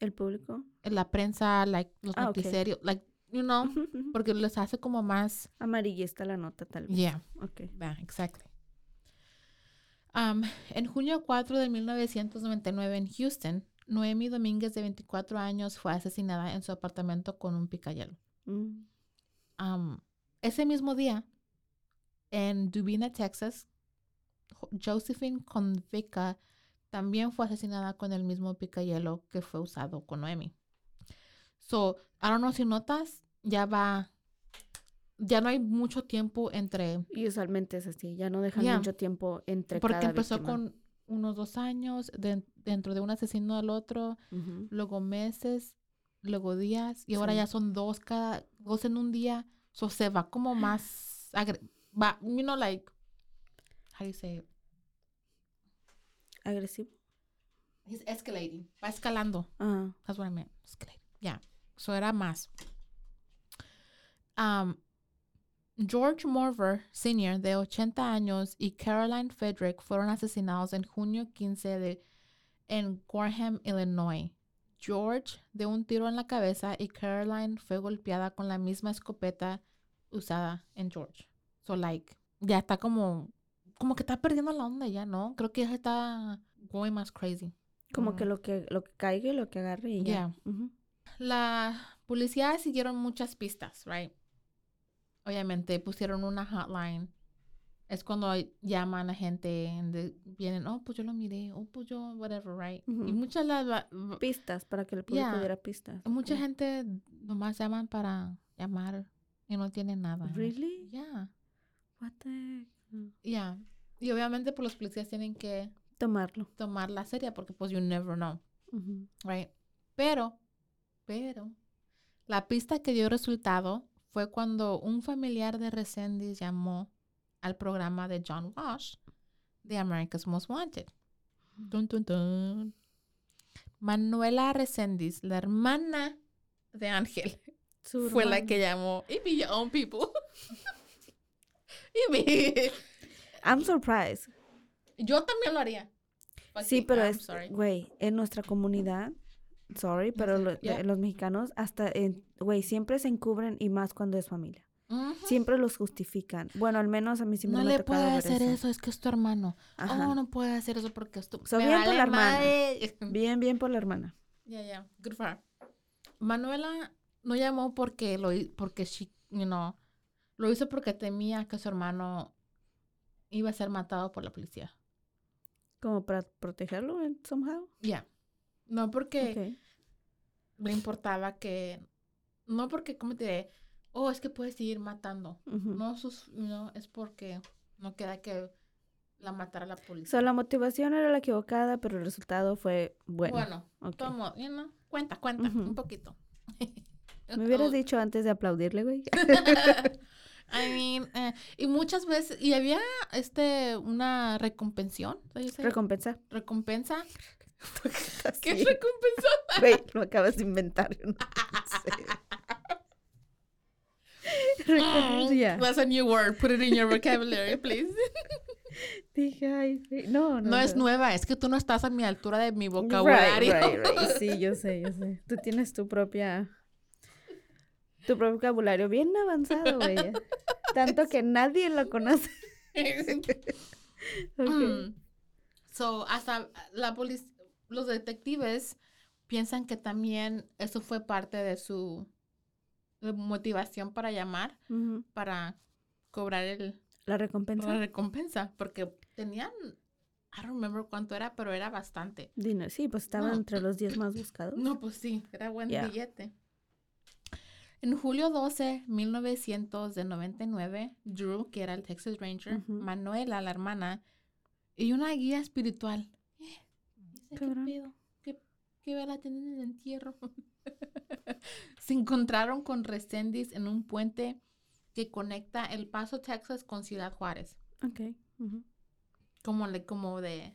El público. la prensa, like, los Ah, ok. noticiarios, like, you know, porque les hace como más... Amarillista la nota, tal vez. Yeah. Ok. Yeah, exactly. Um, en junio 4 de 1999 en Houston, Noemi Domínguez, de 24 años, fue asesinada en su apartamento con un picayelo. Mm. Am, ese mismo día, en Dubina, Texas, Jo- Josephine Convica también fue asesinada con el mismo picayelo que fue usado con Noemi. So, I don't know si notas, ya va, ya no hay mucho tiempo entre, Y usualmente es así, ya no dejan Ya. mucho tiempo entre porque cada empezó víctima. con unos dos años, de- dentro de un asesino al otro, Ujú. luego meses, luego días, y ahora Sí. ya son dos cada, dos en un día, so se va como más, va, you know, like, how do you say it? Agresivo. He's escalating, va escalando, Ah, that's what I meant, escalating, yeah, so era más. Um, George Morver, Sr., de 80 años, y Caroline Frederick fueron asesinados en junio 15 de, en Gorham, Illinois. George de un tiro en la cabeza y Caroline fue golpeada con la misma escopeta usada en George. So, like, ya está como, como que está perdiendo la onda ya, ¿no? Creo que ya está going más crazy. como que Mm. lo que lo que caiga y lo que agarre y ya. Yeah. Ujú. La policía siguieron muchas pistas, right? Obviamente pusieron una hotline. Es cuando llaman a gente, they vienen, oh, pues yo lo miré, oh, pues yo, whatever, right? Y muchas las, Pistas, para que el público Yeah. diera pistas. mucha gente nomás llaman para llamar y no tienen nada. Really? Yeah, What the yeah. Y obviamente pues los policías tienen que Tomarlo. tomar la seria porque pues you never know. Right. Pero, pero, la pista que dio resultado fue cuando un familiar de Resendiz llamó al programa de John Walsh de America's Most Wanted. Dun, dun, dun. Manuela Resendiz, la hermana de Ángel, Su fue la que llamó. It be your own people. <laughs> It be- I'm surprised. Yo también lo haría. But Sí, pero I'm es, güey, en nuestra comunidad, sorry, pero sé, lo- yeah. los mexicanos hasta, güey, siempre se encubren y más cuando es familia. Siempre los justifican. Bueno, al menos a mí no me ha le puede hacer eso. eso. es que es tu hermano. Ajá. Oh, no puede hacer eso porque es tu. So, me bien por la hermana. madre. <laughs> Bien, bien por la hermana. Yeah, yeah. Good for her. Manuela no llamó porque lo hi- porque she, you know, lo hizo porque temía que su hermano iba a ser matado por la policía. Como para protegerlo en somehow. Yeah. No porque Ok. le importaba que no porque como te diré, oh, es que puede seguir matando. No sus, no es porque no queda que la matara la policía. So, la motivación era la equivocada, pero el resultado fue bueno. Bueno, ok. tomo, you know, cuenta, cuenta, un poquito. <laughs> Me hubieras Oh, dicho antes de aplaudirle, güey. <laughs> <laughs> I mean, eh, y muchas veces, y había este, una recompensión. Recompensa. recompensa. <laughs> ¿Qué Sí. recompensa? Güey, lo acabas de inventar. no sé. <laughs> Recompensa, ya. That's a new word, put it in your vocabulary, please. <laughs> Dije, ay, no, no. No es nueva, es que tú no estás a mi altura de mi Right, vocabulario. right, right. Sí, yo sé, yo sé. Tú tienes tu propia. Tu propio vocabulario bien avanzado. <laughs> Tanto que nadie lo conoce. Ok. <laughs> Mm. So, hasta la polic- los detectives piensan que también eso fue parte de su motivación para llamar, para cobrar el, La recompensa. la recompensa, porque tenían, I don't remember cuánto era, pero era bastante. Dinero. Sí, pues estaba No. entre los 10 más buscados. No, pues sí, era buen Yeah. billete. En julio 12, 1999, Drew, que era el Texas Ranger, Ujú. Manuela, la hermana, y una guía espiritual. Eh, dice, ¿Qué pedo? ¿Qué, qué vela tienen en el entierro? <laughs> Se encontraron con Resendiz en un puente que conecta El Paso, Texas, con Ciudad Juárez. Ok. Como, le, como de,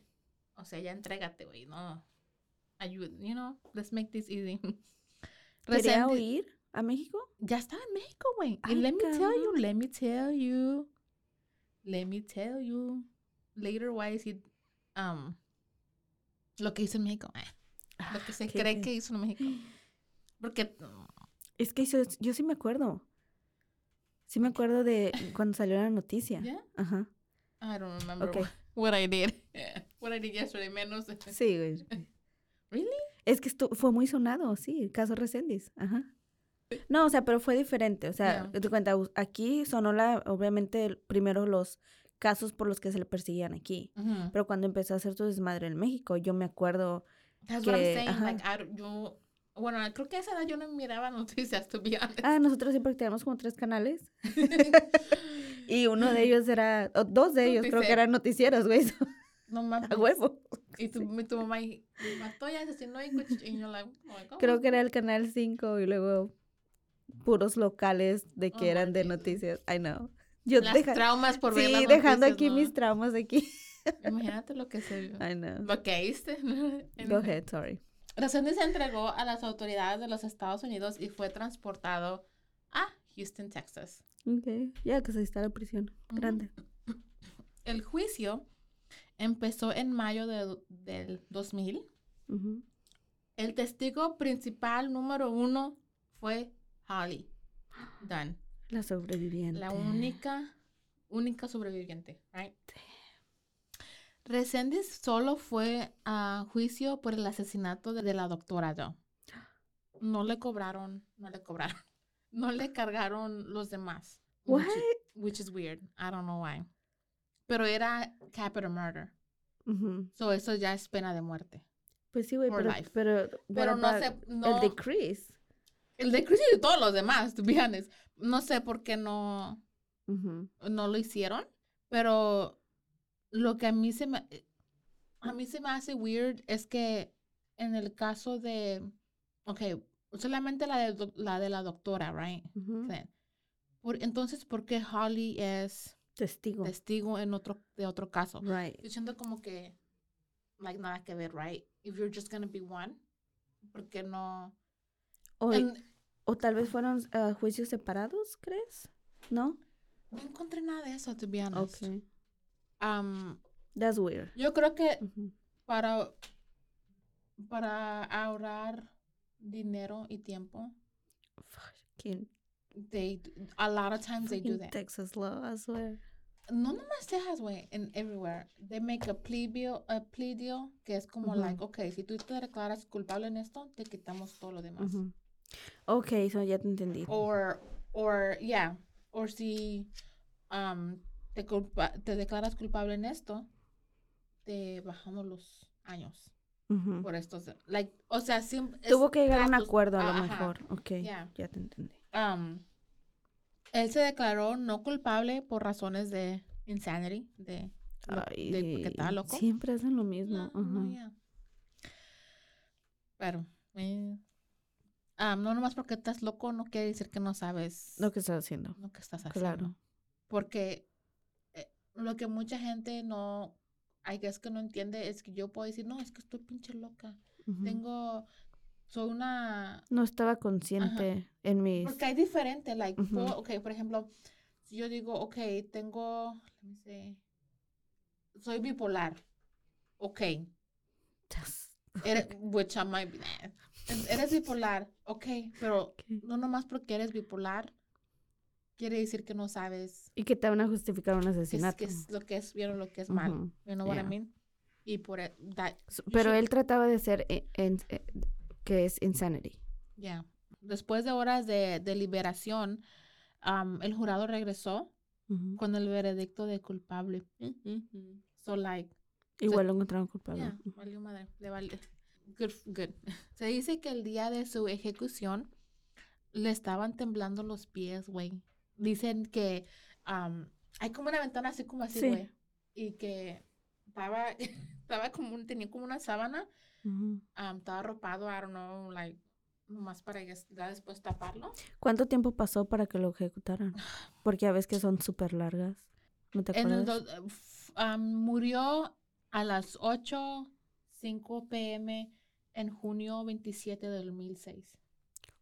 o sea, ya entrégate, güey, no. Ayuda, you know, let's make this easy. ¿Quería huir a México? ya estaba en México, güey. Y let me tell you, let me tell you, let me tell you, later why is he, um, lo que hizo en México, eh, lo que se Ah, qué cree que hizo en México. Porque, mm, Es que yo, yo sí me acuerdo. Sí me acuerdo de cuando salió la noticia. ¿ya? Ajá. I don't remember Ok. what, <laughs> what I did. <laughs> what I did yesterday, menos. Sí, güey. <laughs> Really? Es que esto fue muy sonado, sí, el caso Resendiz. Ajá. No, o sea, pero fue diferente. O sea, Ya. te cuenta, aquí sonó la, obviamente, primero los casos por los que se le perseguían aquí. Ujú. Pero cuando empezó a hacer su desmadre en México, yo me acuerdo. That's what I'm que- saying. Like, I yo, bueno, creo que a esa edad yo no miraba <laughs> noticias, to be honest. Ah, nosotros siempre teníamos como tres canales. <laughs> <laughs> y uno de ellos era, o dos de ellos creo que eran noticieros, güey. No mames. A huevo. Y tu, mi, tu mamá y y y, yo like, oh. Creo que era el canal 5 y luego puros locales de que Oh, eran de noticias. I know. Yo Las deja- traumas por ver sí, las dejando noticias, aquí ¿no? mis traumas aquí. <laughs> Imagínate lo que se... I know. Lo que hiciste. Go ahead, sorry. Resendiz se entregó a las autoridades de los Estados Unidos y fue transportado a Houston, Texas. Okay. Ya que se está la prisión. Grande. <coughs> El juicio empezó en mayo de- del 2000. Ujú. El testigo principal número uno fue Holly Dunn, La sobreviviente. la única, única sobreviviente, right? Resendiz solo fue a juicio por el asesinato de, la doctora Doe. No le cobraron, no le cobraron, <laughs> no le cargaron los demás. What? Which is, which is weird. I don't know why. Pero era capital murder. So eso ya es pena de muerte. Pues sí, güey, pero, pero, Pero no sé, no. El de Chris. El de Chris y de todos los demás, to be honest. No sé por qué no, Ujú. no lo hicieron, pero lo que a mí se me, a mí se me hace weird es que en el caso de, ok, solamente la de, la de la doctora, right? Ujú. Sí. Por, entonces, ¿por qué Holly es Testigo. testigo en otro, de otro caso? right. Yo siento como que, like, nada que ver, right? If you're just gonna be one, ¿por qué no? O, En- o tal vez fueron ah, juicios separados, ¿crees? ¿No? no encontré nada de eso, to be honest. Okay. Um, That's weird. yo creo que Ujú. para, para ahorrar dinero y tiempo, Fucking, they, a lot of times they do that. Texas law, I swear. No nomás Texas, güey, en everywhere. They make a plea deal, a plea deal que es como Ujú. like, okay, si tú te declaras culpable en esto, te quitamos todo lo demás. Ujú. Ok, eso ya te entendí. Or, or, yeah, or si um, te, culpa- te declaras culpable en esto, te bajamos los años por estos, like, o sea, sim- Tuvo que llegar a un acuerdo a lo ajá. mejor. Ok, Yeah. ya te entendí. Um, él se declaró no culpable por razones de insanity, de, lo- de que estaba Ay, loco. Siempre hacen lo mismo. No, no, ajá. yeah. Pero, eh, um, no nomás porque estás loco no quiere decir que no sabes Lo que estás haciendo. lo que estás haciendo. Claro. Porque eh, lo que mucha gente no, hay que es que no entiende es que yo puedo decir, no, es que estoy pinche loca. Tengo, soy una... No estaba consciente en mis... Porque hay diferente, like, puedo- ok, por ejemplo, si yo digo, ok, tengo, let me see, soy bipolar, ok, eres, which I might be, eres bipolar, ok, pero no nomás porque eres bipolar, quiere decir que no sabes Y que te van a justificar un qué es, asesinato. qué es lo que es bien o lo que es mal, Ujú. you know what I yeah. mean? Y por e- that, you Pero should- él trataba de ser eh, en- eh, que es insanity. yeah. Después de horas de, de liberación, um, el jurado regresó Ujú. con el veredicto de culpable. <laughs> So like, Igual lo encontraron culpable. yeah, valió madre, le valió. Good, good. <laughs> Se dice que el día de su ejecución le estaban temblando los pies, güey. Dicen que um, hay como una ventana así como así, Sí. güey. Y que estaba, <laughs> estaba como tenía como una sábana, Ujú. um, estaba arropado, I don't know, like, nomás para ya, después taparlo. ¿Cuánto tiempo pasó para que lo ejecutaran? <sighs> Porque a veces que son súper largas. ¿No te En el acuerdas? do- f- um, murió a las 8, 5 pm en junio 27 del 2006.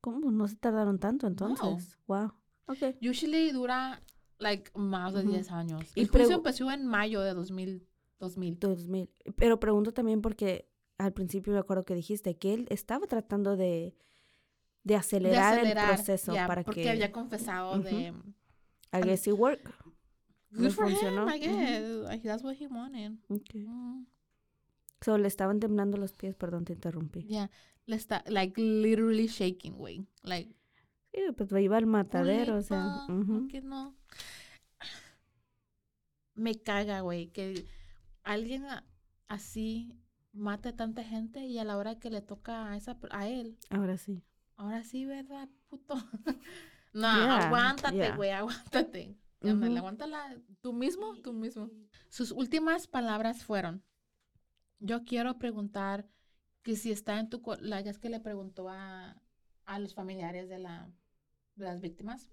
¿Cómo? No se tardaron tanto entonces. Wow. Ok. Usually dura like más de Ujú. 10 años. Y El juicio pregu- empezó en mayo de 2000. 2000. 2000. Pero pregunto también porque al principio me acuerdo que dijiste que él estaba tratando de, de De acelerar, acelerar, el proceso ya, para porque que había confesado Ujú. de I guess it worked. good Le for funcionó. him, I guess. Like, that's what he wanted. Okay. So, le estaban temblando los pies, perdón, te interrumpí. Yeah. Le está, like, literally shaking, güey. Like, Sí, pues iba al matadero, o sea. "Pulipa, ¿por ujú. qué no? Me caga, güey, que alguien así mate a tanta gente y a la hora que le toca a, esa, a él, Ahora sí. ahora sí, ¿verdad, puto? <laughs> no, Yeah, aguántate, yeah. güey, aguántate. Ujú. aguántala tú mismo, tú mismo. Sus últimas palabras fueron, yo quiero preguntar que si está en tu... La ya es que le preguntó a, a los familiares de, la, de las víctimas.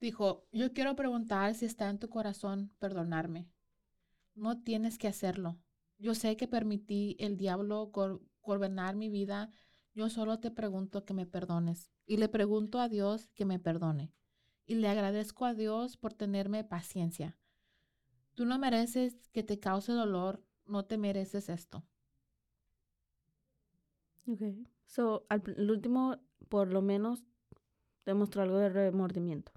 Dijo, yo quiero preguntar si está en tu corazón perdonarme. No tienes que hacerlo. Yo sé que permití el diablo gobernar mi vida. Yo solo te pregunto que me perdones. Y le pregunto a Dios que me perdone. Y le agradezco a Dios por tenerme paciencia. Tú no mereces que te cause dolor. No te mereces esto. Ok. So, al, el último, por lo menos, demostró algo de remordimiento.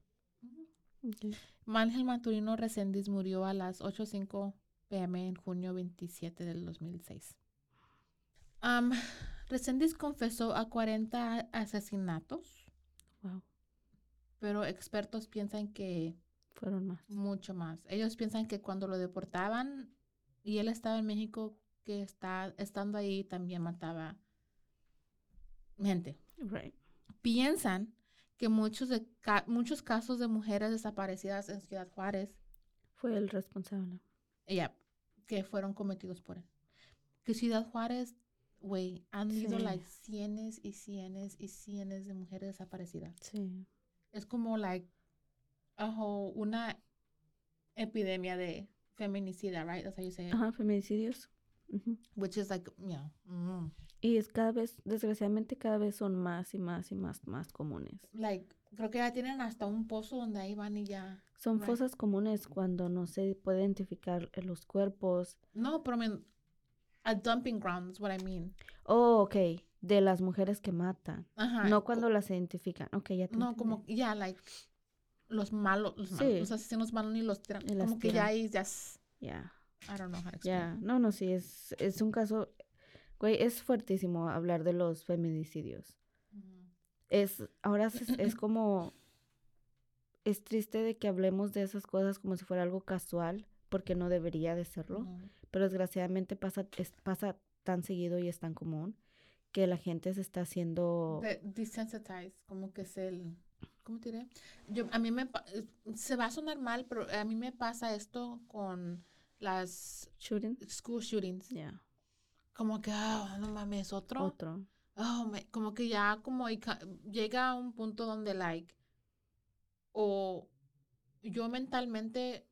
Ok. Ángel Maturino Reséndiz murió a las 8.05 pm en junio 27 del 2006. Am, <sighs> Reséndiz confesó a 40 asesinatos, Wow. pero expertos piensan que Fueron más. mucho más. Ellos piensan que cuando lo deportaban y él estaba en México, que está, estando ahí también mataba gente. Right. Piensan que muchos, de ca- muchos casos de mujeres desaparecidas en Ciudad Juárez Fue el responsable. Ya, que fueron cometidos por él. Que Ciudad Juárez, güey, han ido Sí. like cienes y cienes y cienes de mujeres desaparecidas. Sí. Es como like una epidemia de feminicida, right? That's how you say it. Ajá, feminicidios. Which is like, yeah. mm. Y es cada vez, desgraciadamente, cada vez son más y más y más, más comunes. Like, creo que ya tienen hasta un pozo donde ahí van y ya. Son Right. fosas comunes cuando no se puede identificar los cuerpos. No, pero I mean, a dumping ground is what I mean. Oh, ok. De las mujeres que matan. Ajá. No cuando las identifican. Ok, ya te No, entendí. como, ya, like, los malos, los, malos, Sí. los asesinos malos ni los tiran. Como que ya ahí, ya, Ya, I don't know how to explain. No, no, sí, es, es un caso... Güey, es fuertísimo hablar de los feminicidios. Es, ahora es, es <laughs> como... Es triste de que hablemos de esas cosas como si fuera algo casual, porque no debería de serlo. Pero desgraciadamente pasa, es- pasa tan seguido y es tan común que la gente se está haciendo... De- desensitized, como que es el, ¿cómo te diré? Yo, a mí me, eh, se va a sonar mal, pero a mí me pasa esto con las Shooting. school shootings. Ya, Como que, ah, no mames, otro. otro. Oh, me- como que ya como llega a un punto donde like o yo mentalmente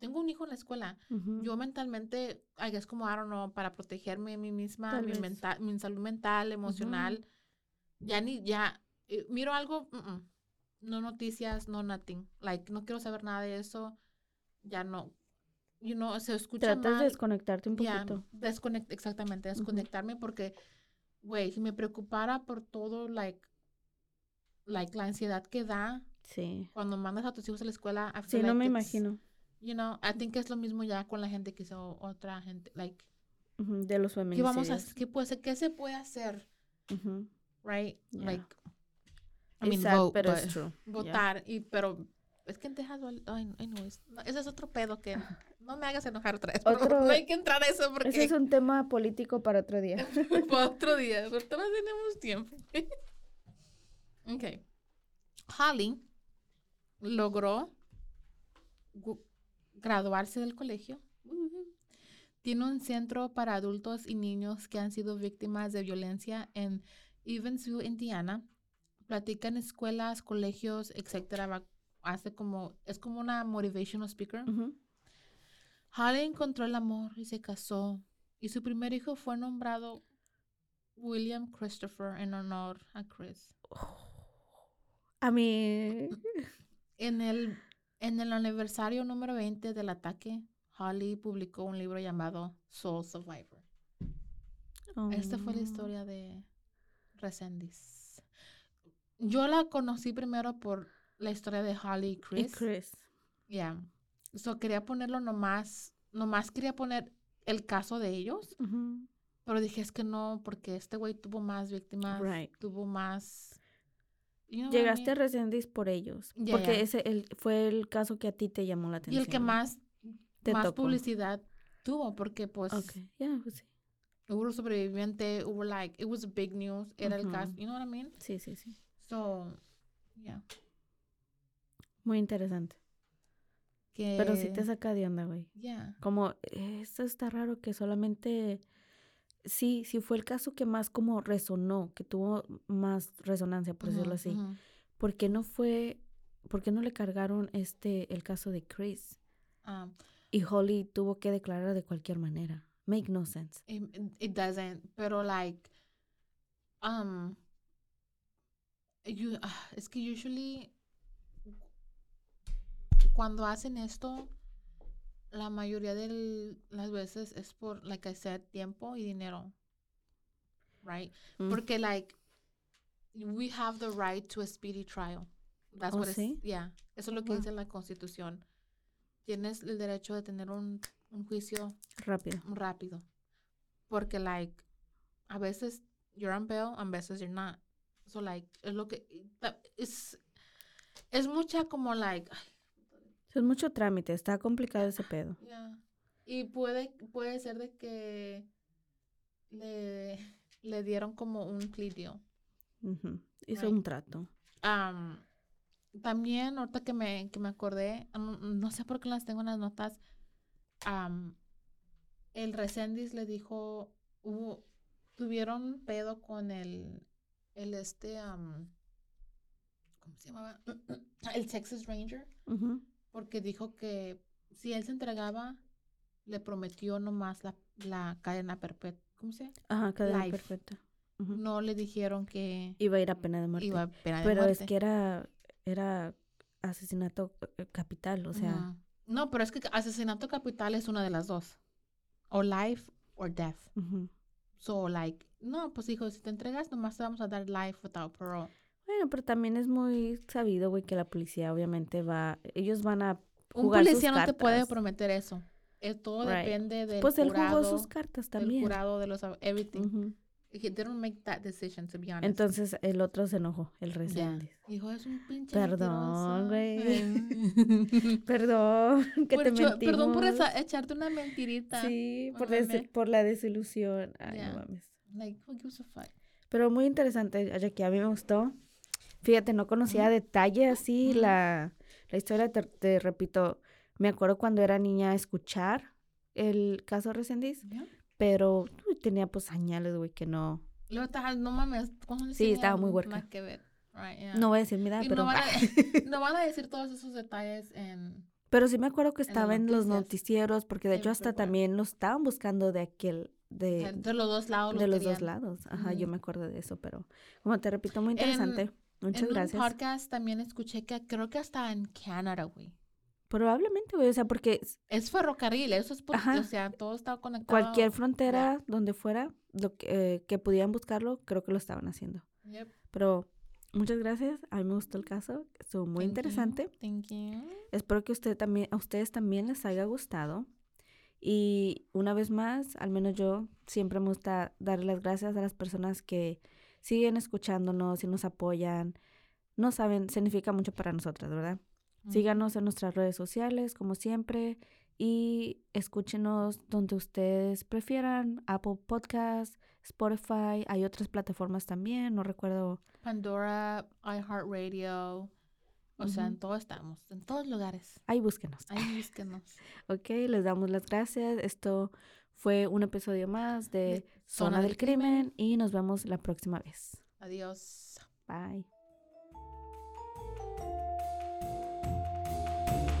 tengo un hijo en la escuela yo mentalmente es como I don't know para protegerme a mí misma mi, vez. menta- mi salud mental emocional ya ni ya eh, miro algo mm, no noticias no nothing like no quiero saber nada de eso ya no you know se escucha Tratas de mal desconectarte un poquito. desconect- exactamente, desconectarme porque, güey, si me preocupara por todo, like, like, la ansiedad que da Sí. cuando mandas a tus hijos a la escuela. I Sí, feel no like me imagino. You know, I think es lo mismo ya con la gente que hizo otra gente, like, Ujú, De los ¿qué feminicidios. vamos a? ¿Qué, puede? ¿Qué se puede hacer? Ujú. Right? Yeah. Like, I mean, sad, vote, pero but- es true. Ya. votar, y, pero es que en Texas, ay, anyways, no, ese es otro pedo que <laughs> no me hagas enojar otra vez. Otro- no hay que entrar a eso porque Ese es un tema político para otro día. <laughs> para otro día, pero todavía tenemos tiempo. <laughs> ok. Holly logró graduarse del colegio. Tiene un centro para adultos y niños que han sido víctimas de violencia en Evansville, Indiana. Platica en escuelas, colegios, etcétera. Va- Hace como, es como una motivational speaker. Ujú. Holly encontró el amor y se casó. Y su primer hijo fue nombrado William Christopher en honor a Chris. A mí... <laughs> En el, en el aniversario número 20 del ataque, Holly publicó un libro llamado Soul Survivor. Esta fue la Oh. historia de Resendiz. Yo la conocí primero por la historia de Holly y Y Chris. Chris. Ya. So quería ponerlo nomás, nomás quería poner el caso de ellos, pero dije, es que no, porque este güey tuvo más víctimas, Right. tuvo más... you know what I Llegaste a mean? Resendiz por ellos. Ya, porque ese el, fue el caso que a ti te llamó la Y atención. el que más, Te más tocó. publicidad tuvo, porque pues Ok, ya, pues sí. hubo un sobreviviente, hubo like, it was big news, era el caso, you know what I mean? Sí, sí, sí. So, yeah. Muy interesante. Que, Pero sí te saca de onda, güey. Yeah. Como, esto está raro que solamente... Sí, sí fue el caso que más como resonó, que tuvo más resonancia, por decirlo Ujú, así. ujú. ¿Por qué no fue... ¿Por qué no le cargaron este, el caso de Chris? Um, Y Holly tuvo que declarar de cualquier manera. Make no sense. it, it doesn't, pero like, um, you, ah, es que usually cuando hacen esto, la mayoría de las veces es por, like I said, tiempo y dinero, right? Mm. Porque like, we have the right to a speedy trial. That's Oh, what ¿sí? yeah, eso es lo que Wow. dice la Constitución. Tienes el derecho de tener un, un juicio Rápido. rápido. Porque, like, a veces you're on bail, a veces you're not. So, like, es lo que. Es, es mucha como, like. Es mucho trámite, está complicado ese pedo. yeah. Y puede, puede ser de que le, le dieron como un plea deal. Ujú. Hizo Right. un trato. Am, también, ahorita que me, que me acordé, no, no sé por qué las tengo en las notas, am, el Resendiz le dijo, hubo, tuvieron pedo con el, el este, am, ¿cómo se llamaba? <clears throat> El Texas Ranger, porque dijo que si él se entregaba, le prometió nomás la, la cadena perpetua. ¿Cómo se llama? Ajá, cadena Life. Ujú. No le dijeron que Iba a ir a pena de muerte. iba a pena de Pero es que era, era asesinato eh, capital, o sea. No, pero es que asesinato capital es una de las dos. O life or death. So, like, no, pues hijo, si te entregas, nomás te vamos a dar life without parole. Bueno, pero también es muy sabido, güey, que la policía obviamente va, ellos van a Un jugar sus policía no te puede prometer eso. Eh, todo Right. depende del Pues él jurado, jugó sus cartas del también. jurado, de los, everything. Ujú. He didn't make that decision, to be honest. Entonces el otro se enojó, el Ya. Resendiz. Hijo, es un pinche Perdón, güey. <laughs> Perdón, <laughs> que Por te cho- mentimos. Perdón por esa- echarte una mentirita. Sí, por, des- por la desilusión. Ay, Ya. no mames. Like, who gives a fuck? Pero muy interesante, Jackie, a mí me gustó. Fíjate, no conocía a detalle así Ujú. la, la historia, te, te repito, me acuerdo cuando era niña escuchar el caso Resendiz, Ya. Pero uy, tenía pues señales, güey, que no, Luego estás, no mames, ¿cuántos años Sí, estaba muy huerca. Nada que ver. Right, yeah. no voy a decir mi edad, pero, no, van a, no <laughs> van a decir todos esos detalles en... pero sí me acuerdo que en estaba en los noticias. noticieros, porque de hecho hasta también lo estaban buscando de aquel, de, de los dos lados. de lo los dos querían. lados. Ajá, yo Ujú. me acuerdo de eso, pero como te repito, muy interesante. Muchas en gracias. un podcast también escuché que creo que hasta en Canadá, güey. Probablemente, güey, o sea, porque Es ferrocarril, eso es Ajá. o sea, todo está conectado. cualquier frontera donde fuera, lo que, eh, que pudieran buscarlo, creo que lo estaban haciendo. Yep. Pero muchas gracias, a mí me gustó el caso, estuvo muy Thank you, interesante. Thank you. Espero que usted también, a ustedes también les haya gustado. Y una vez más, al menos yo siempre me gusta darle las gracias a las personas que siguen escuchándonos y nos apoyan. No saben, significa mucho para nosotras, ¿verdad? Síganos en nuestras redes sociales, como siempre, y escúchenos donde ustedes prefieran, Apple Podcast, Spotify, hay otras plataformas también, no recuerdo. Pandora, iHeartRadio. O sea, en todo estamos, en todos lugares. Ahí búsquenos. Ahí búsquenos. <laughs> Ok, les damos las gracias. Esto fue un episodio más de Zona del Crimen y nos vemos la próxima vez. Adiós. Bye.